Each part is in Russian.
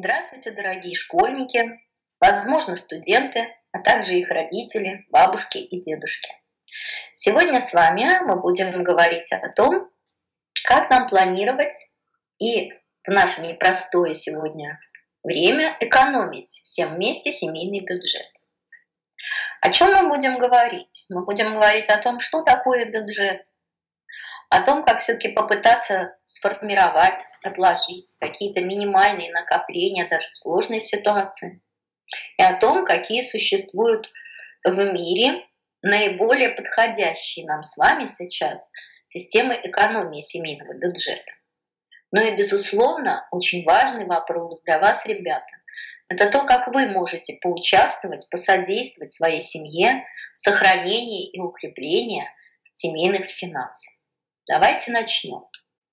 Здравствуйте, дорогие школьники, возможно, студенты, а также их родители, бабушки и дедушки. Сегодня с вами мы будем говорить о том, как нам планировать и в наше непростое сегодня время экономить всем вместе семейный бюджет. О чем мы будем говорить? Мы будем говорить о том, что такое бюджет, о том, как все-таки попытаться сформировать, отложить какие-то минимальные накопления даже в сложной ситуации, и о том, какие существуют в мире наиболее подходящие нам с вами сейчас системы экономии семейного бюджета. Ну и, безусловно, очень важный вопрос для вас, ребята, это то, как вы можете поучаствовать, посодействовать своей семье в сохранении и укреплении семейных финансов. Давайте начнем.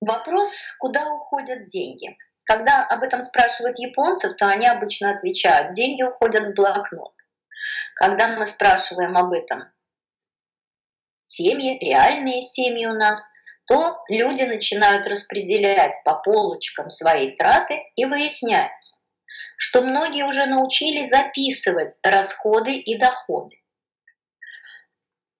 Вопрос, куда уходят деньги. Когда об этом спрашивают японцев, то они обычно отвечают, деньги уходят в блокнот. Когда мы спрашиваем об этом семьи, реальные семьи у нас, то люди начинают распределять по полочкам свои траты и выясняется, что многие уже научились записывать расходы и доходы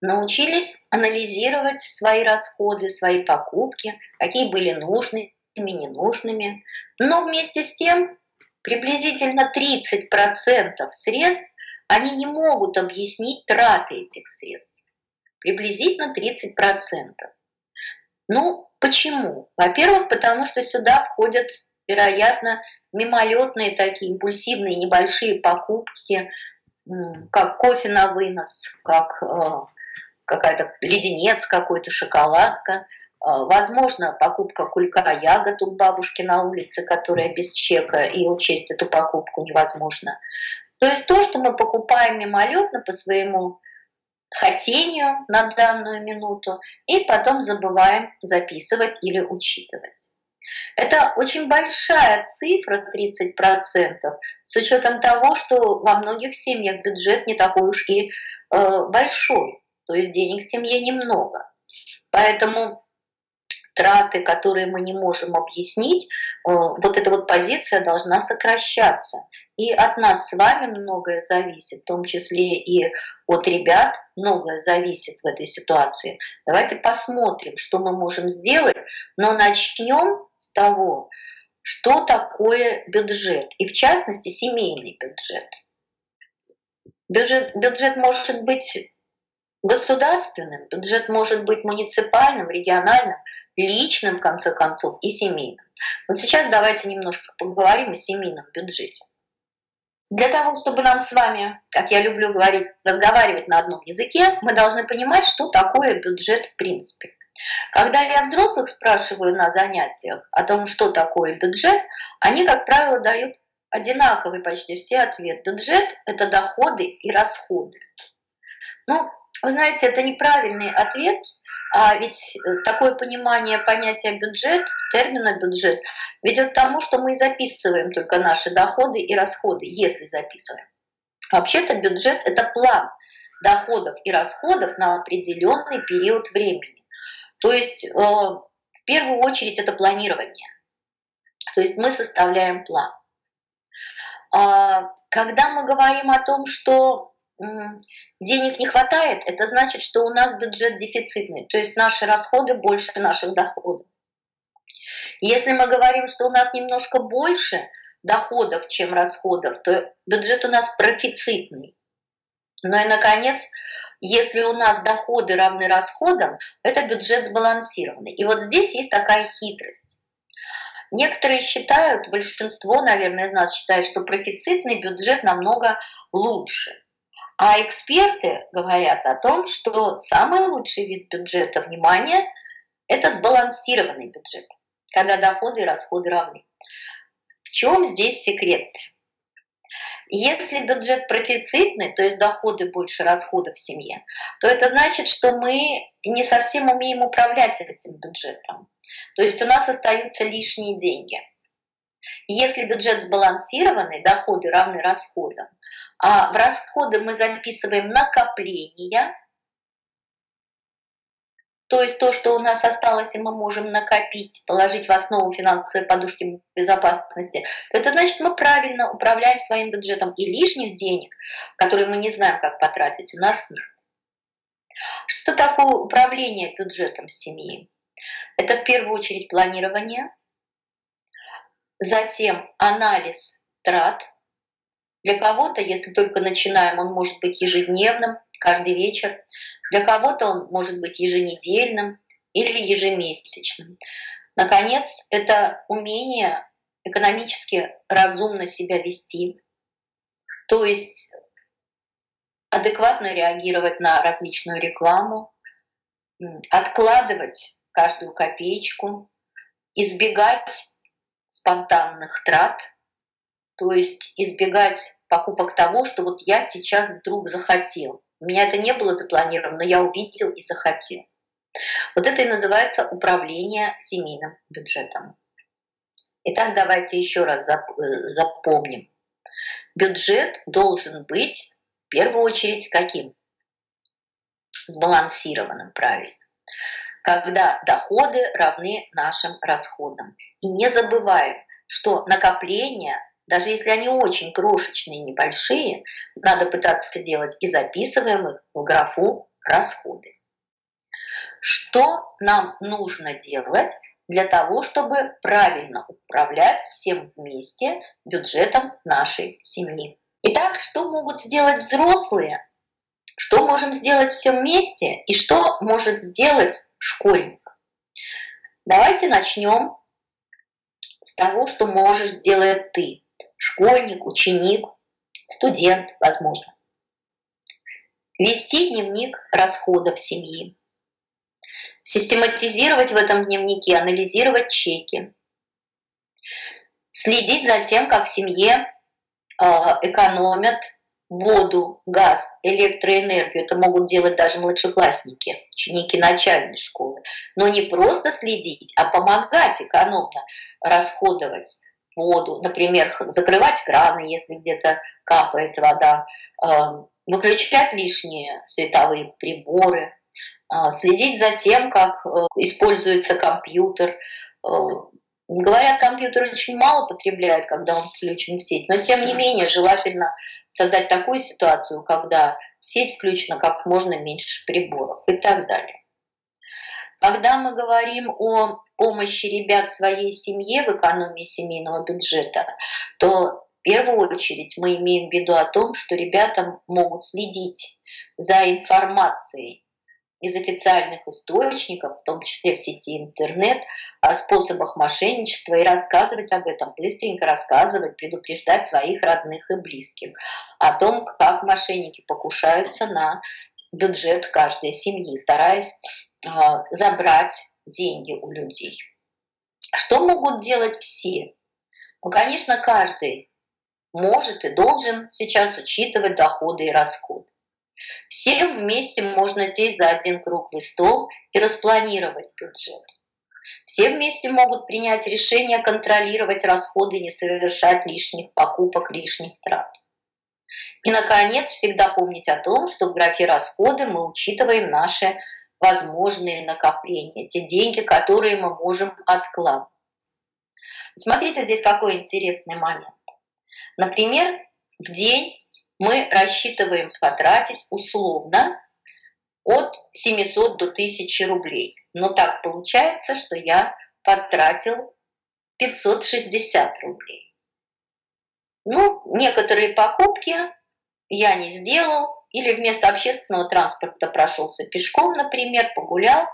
научились анализировать свои расходы, свои покупки, какие были нужными, ненужными. Но вместе с тем приблизительно 30% средств они не могут объяснить траты этих средств. Приблизительно 30%. Ну, почему? Во-первых, потому что сюда входят, вероятно, мимолетные такие импульсивные небольшие покупки, как кофе на вынос, как э, какая-то леденец какой-то, шоколадка, а, Возможно, покупка кулька ягод у бабушки на улице, которая без чека, и учесть эту покупку невозможно. То есть то, что мы покупаем мимолетно по своему хотению на данную минуту, и потом забываем записывать или учитывать. Это очень большая цифра, 30%, с учетом того, что во многих семьях бюджет не такой уж и э, большой то есть денег в семье немного. Поэтому траты, которые мы не можем объяснить, э, вот эта вот позиция должна сокращаться. И от нас с вами многое зависит, в том числе и от ребят многое зависит в этой ситуации. Давайте посмотрим, что мы можем сделать, но начнем с того, что такое бюджет, и в частности семейный бюджет. Бюджет, бюджет может быть государственным, бюджет может быть муниципальным, региональным, личным, в конце концов, и семейным. Вот сейчас давайте немножко поговорим о семейном бюджете. Для того, чтобы нам с вами, как я люблю говорить, разговаривать на одном языке, мы должны понимать, что такое бюджет в принципе. Когда я взрослых спрашиваю на занятиях о том, что такое бюджет, они, как правило, дают одинаковый почти все ответ. Бюджет – это доходы и расходы. Ну, вы знаете, это неправильный ответ, а ведь э, такое понимание понятия бюджет, термина бюджет, ведет к тому, что мы записываем только наши доходы и расходы, если записываем. Вообще-то бюджет – это план доходов и расходов на определенный период времени. То есть э, в первую очередь это планирование. То есть мы составляем план. А, когда мы говорим о том, что денег не хватает, это значит, что у нас бюджет дефицитный, то есть наши расходы больше наших доходов. Если мы говорим, что у нас немножко больше доходов, чем расходов, то бюджет у нас профицитный. Ну и, наконец, если у нас доходы равны расходам, это бюджет сбалансированный. И вот здесь есть такая хитрость. Некоторые считают, большинство, наверное, из нас считают, что профицитный бюджет намного лучше. А эксперты говорят о том, что самый лучший вид бюджета, внимание, это сбалансированный бюджет, когда доходы и расходы равны. В чем здесь секрет? Если бюджет профицитный, то есть доходы больше расходов в семье, то это значит, что мы не совсем умеем управлять этим бюджетом. То есть у нас остаются лишние деньги. Если бюджет сбалансированный, доходы равны расходам, в расходы мы записываем накопления, то есть то, что у нас осталось, и мы можем накопить, положить в основу финансовой подушки безопасности, это значит, мы правильно управляем своим бюджетом, и лишних денег, которые мы не знаем, как потратить, у нас нет. Что такое управление бюджетом семьи? Это в первую очередь планирование, затем анализ трат. Для кого-то, если только начинаем, он может быть ежедневным, каждый вечер. Для кого-то он может быть еженедельным или ежемесячным. Наконец, это умение экономически разумно себя вести, то есть адекватно реагировать на различную рекламу, откладывать каждую копеечку, избегать спонтанных трат, то есть избегать покупок того, что вот я сейчас вдруг захотел. У меня это не было запланировано, но я увидел и захотел. Вот это и называется управление семейным бюджетом. Итак, давайте еще раз э, запомним. Бюджет должен быть в первую очередь каким? Сбалансированным, правильно. Когда доходы равны нашим расходам. И не забываем, что накопления даже если они очень крошечные, небольшие, надо пытаться делать и записываем их в графу «Расходы». Что нам нужно делать для того, чтобы правильно управлять всем вместе бюджетом нашей семьи? Итак, что могут сделать взрослые? Что можем сделать все вместе? И что может сделать школьник? Давайте начнем с того, что можешь сделать ты школьник, ученик, студент, возможно. Вести дневник расходов семьи. Систематизировать в этом дневнике, анализировать чеки. Следить за тем, как в семье а, экономят воду, газ, электроэнергию. Это могут делать даже младшеклассники, ученики начальной школы. Но не просто следить, а помогать экономно расходовать воду, например, закрывать краны, если где-то капает вода, эм, выключать лишние световые приборы, э, следить за тем, как э, используется компьютер. Э, говорят, компьютер очень мало потребляет, когда он включен в сеть, но тем не менее желательно создать такую ситуацию, когда сеть включено как можно меньше приборов и так далее. Когда мы говорим о помощи ребят своей семье в экономии семейного бюджета, то в первую очередь мы имеем в виду о том, что ребята могут следить за информацией из официальных источников, в том числе в сети интернет, о способах мошенничества и рассказывать об этом, быстренько рассказывать, предупреждать своих родных и близких о том, как мошенники покушаются на бюджет каждой семьи, стараясь забрать деньги у людей. Что могут делать все? Ну, конечно, каждый может и должен сейчас учитывать доходы и расходы. Всем вместе можно сесть за один круглый стол и распланировать бюджет. Все вместе могут принять решение контролировать расходы, не совершать лишних покупок, лишних трат. И, наконец, всегда помнить о том, что в графе расходы мы учитываем наши возможные накопления, те деньги, которые мы можем откладывать. Смотрите здесь какой интересный момент. Например, в день мы рассчитываем потратить условно от 700 до 1000 рублей. Но так получается, что я потратил 560 рублей. Ну, некоторые покупки я не сделал, или вместо общественного транспорта прошелся пешком, например, погулял,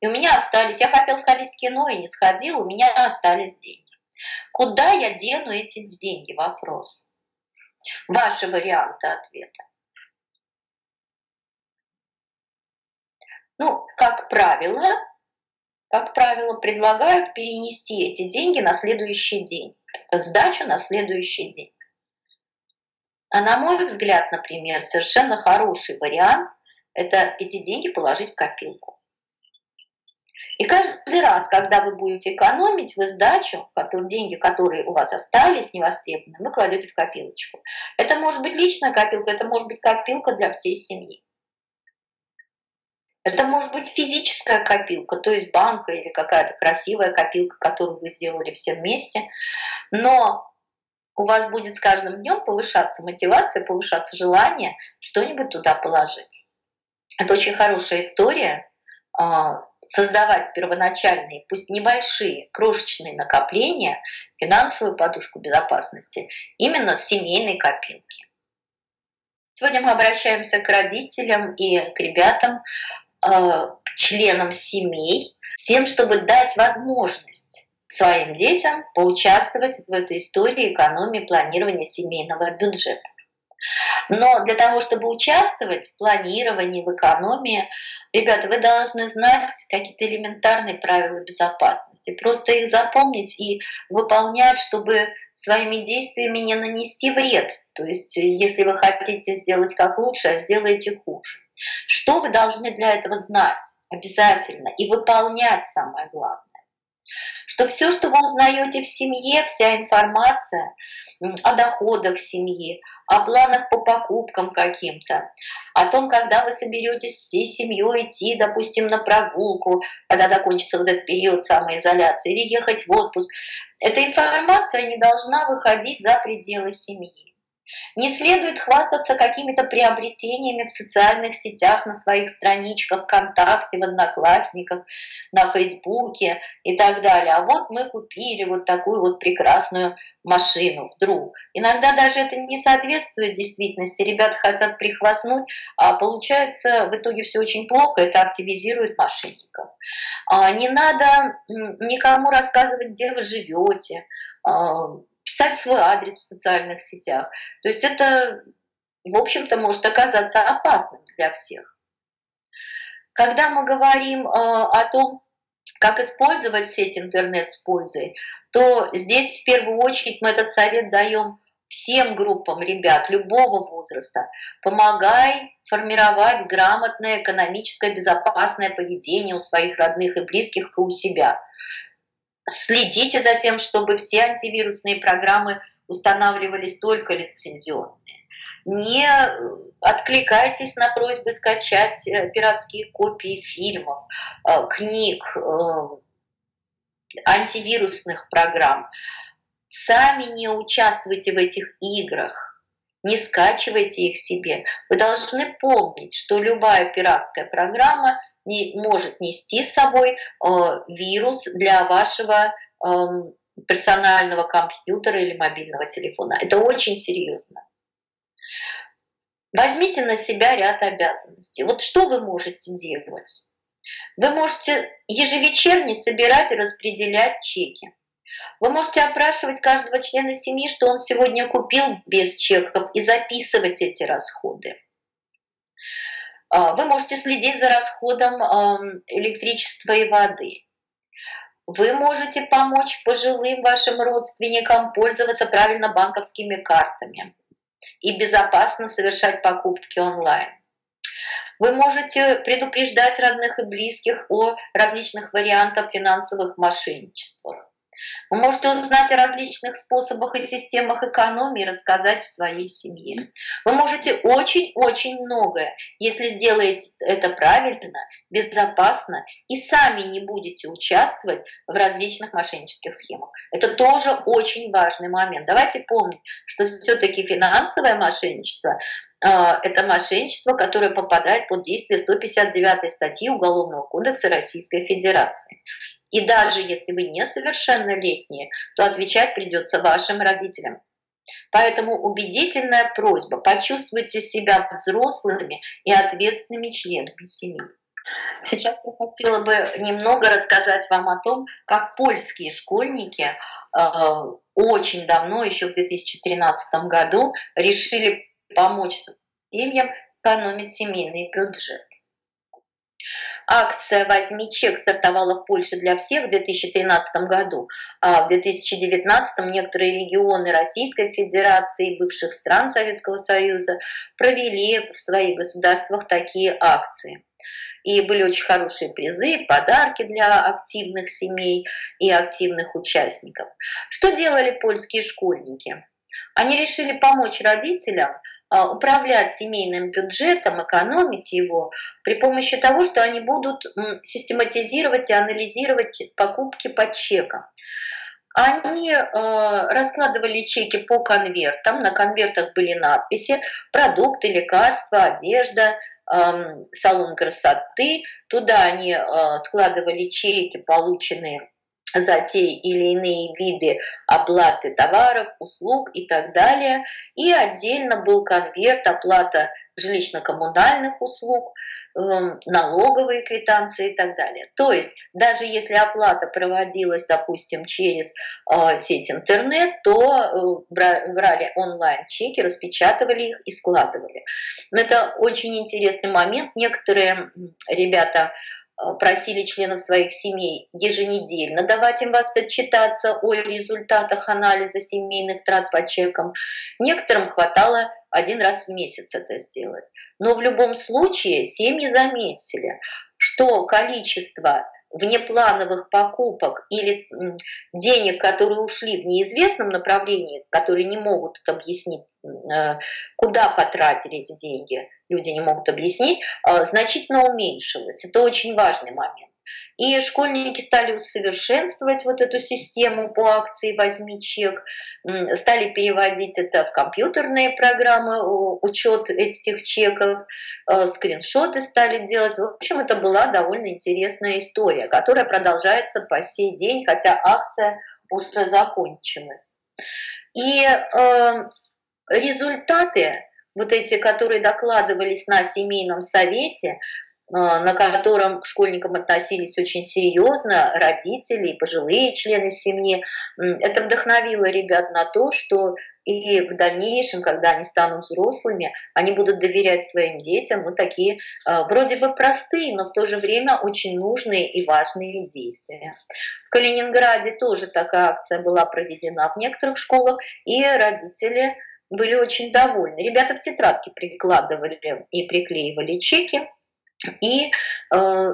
и у меня остались, я хотел сходить в кино и не сходил, у меня остались деньги. Куда я дену эти деньги? Вопрос. Ваши варианты ответа. Ну, как правило, как правило, предлагают перенести эти деньги на следующий день, сдачу на следующий день. А на мой взгляд, например, совершенно хороший вариант – это эти деньги положить в копилку. И каждый раз, когда вы будете экономить, вы сдачу, деньги, которые у вас остались невостребованные, вы кладете в копилочку. Это может быть личная копилка, это может быть копилка для всей семьи. Это может быть физическая копилка, то есть банка или какая-то красивая копилка, которую вы сделали все вместе. Но у вас будет с каждым днем повышаться мотивация, повышаться желание что-нибудь туда положить. Это очень хорошая история, а, создавать первоначальные, пусть небольшие, крошечные накопления, финансовую подушку безопасности именно с семейной копилки. Сегодня мы обращаемся к родителям и к ребятам, Э, к членам семей с тем, чтобы дать возможность своим детям поучаствовать в этой истории экономии планирования семейного бюджета. Но для того, чтобы участвовать в планировании, в экономии, ребята, вы должны знать какие-то элементарные правила безопасности. Просто их запомнить и выполнять, чтобы своими действиями не нанести вред. То есть, если вы хотите сделать как лучше, а сделаете хуже. Что вы должны для этого знать обязательно и выполнять самое главное? Что все, что вы узнаете в семье, вся информация о доходах семьи, о планах по покупкам каким-то, о том, когда вы соберетесь всей семьей идти, допустим, на прогулку, когда закончится вот этот период самоизоляции, или ехать в отпуск. Эта информация не должна выходить за пределы семьи. Не следует хвастаться какими-то приобретениями в социальных сетях, на своих страничках ВКонтакте, в Одноклассниках, на Фейсбуке и так далее. А вот мы купили вот такую вот прекрасную машину вдруг. Иногда даже это не соответствует действительности. Ребята хотят прихвастнуть, а получается в итоге все очень плохо, это активизирует мошенников. А не надо никому рассказывать, где вы живете, а, писать свой адрес в социальных сетях. То есть это, в общем-то, может оказаться опасным для всех. Когда мы говорим э, о том, как использовать сеть интернет с пользой, то здесь в первую очередь мы этот совет даем всем группам ребят любого возраста. Помогай формировать грамотное, экономическое, безопасное поведение у своих родных и близких и у себя. Следите за тем, чтобы все антивирусные программы устанавливались только лицензионные. Не откликайтесь на просьбы скачать э, пиратские копии фильмов, э, книг, э, антивирусных программ. Сами не участвуйте в этих играх, не скачивайте их себе. Вы должны помнить, что любая пиратская программа не, может нести с собой э, вирус для вашего э, персонального компьютера или мобильного телефона. Это очень серьезно. Возьмите на себя ряд обязанностей. Вот что вы можете делать? Вы можете ежевечерне собирать и распределять чеки. Вы можете опрашивать каждого члена семьи, что он сегодня купил без чеков, и записывать эти расходы. А, вы можете следить за расходом электричества и воды. Вы можете помочь пожилым вашим родственникам пользоваться правильно банковскими картами и безопасно совершать покупки онлайн. Вы можете предупреждать родных и близких о различных вариантах финансовых мошенничествах. Вы можете узнать о различных способах и системах экономии, рассказать в своей семье. Вы можете очень-очень многое, если сделаете это правильно, безопасно и сами не будете участвовать в различных мошеннических схемах. Это тоже очень важный момент. Давайте помнить, что все-таки финансовое мошенничество а, это мошенничество, которое попадает под действие 159 статьи Уголовного кодекса Российской Федерации. И даже если вы несовершеннолетние, то отвечать придется вашим родителям. Поэтому убедительная просьба, почувствуйте себя взрослыми и ответственными членами семьи. Сейчас я хотела бы немного рассказать вам о том, как польские школьники э, очень давно, еще в 2013 году, решили помочь семьям экономить семейный бюджет. Акция «Возьми чек» стартовала в Польше для всех в 2013 году, а в 2019 некоторые регионы Российской Федерации и бывших стран Советского Союза провели в своих государствах такие акции. И были очень хорошие призы, подарки для активных семей и активных участников. Что делали польские школьники? Они решили помочь родителям управлять семейным бюджетом, экономить его при помощи того, что они будут систематизировать и анализировать покупки по чекам. Они э, раскладывали чеки по конвертам, на конвертах были надписи «продукты, лекарства, одежда», э, салон красоты. Туда они э, складывали чеки, полученные за те или иные виды оплаты товаров, услуг и так далее. И отдельно был конверт оплата жилищно-коммунальных услуг, эм, налоговые квитанции и так далее. То есть даже если оплата проводилась, допустим, через э, сеть интернет, то э, брали онлайн-чеки, распечатывали их и складывали. Это очень интересный момент. Некоторые ребята просили членов своих семей еженедельно давать им вас отчитаться о результатах анализа семейных трат по чекам. Некоторым хватало один раз в месяц это сделать. Но в любом случае семьи заметили, что количество внеплановых покупок или денег, которые ушли в неизвестном направлении, которые не могут объяснить, э, куда потратили эти деньги, люди не могут объяснить, э, значительно уменьшилось. Это очень важный момент. И школьники стали усовершенствовать вот эту систему по акции «Возьми чек», стали переводить это в компьютерные программы, учет этих чеков, э, скриншоты стали делать. В общем, это была довольно интересная история, которая продолжается по сей день, хотя акция уже закончилась. И э, результаты вот эти, которые докладывались на семейном совете, на котором к школьникам относились очень серьезно, родители и пожилые члены семьи. Это вдохновило ребят на то, что и в дальнейшем, когда они станут взрослыми, они будут доверять своим детям вот такие а, вроде бы простые, но в то же время очень нужные и важные действия. В Калининграде тоже такая акция была проведена в некоторых школах, и родители были очень довольны. Ребята в тетрадке прикладывали и приклеивали чеки, и э,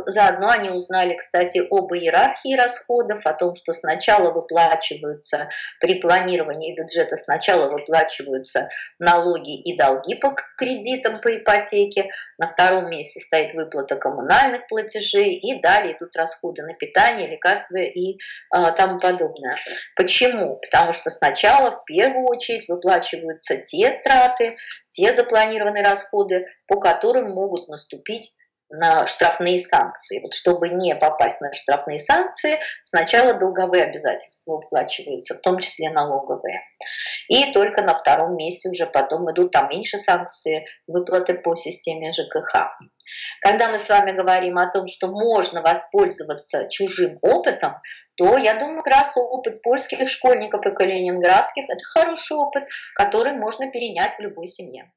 заодно они узнали, кстати, об иерархии расходов, о том, что сначала выплачиваются при планировании бюджета, сначала выплачиваются налоги и долги по кредитам, по ипотеке, на втором месте стоит выплата коммунальных платежей, и далее идут расходы на питание, лекарства и э, тому подобное. Почему? Потому что сначала в первую очередь выплачиваются те траты, те запланированные расходы, по которым могут наступить на штрафные санкции. Вот чтобы не попасть на штрафные санкции, сначала долговые обязательства уплачиваются, в том числе налоговые. И только на втором месте уже потом идут там меньше санкции, выплаты по системе ЖКХ. Когда мы с вами говорим о том, что можно воспользоваться чужим опытом, то я думаю, как раз опыт польских школьников и калининградских – это хороший опыт, который можно перенять в любой семье.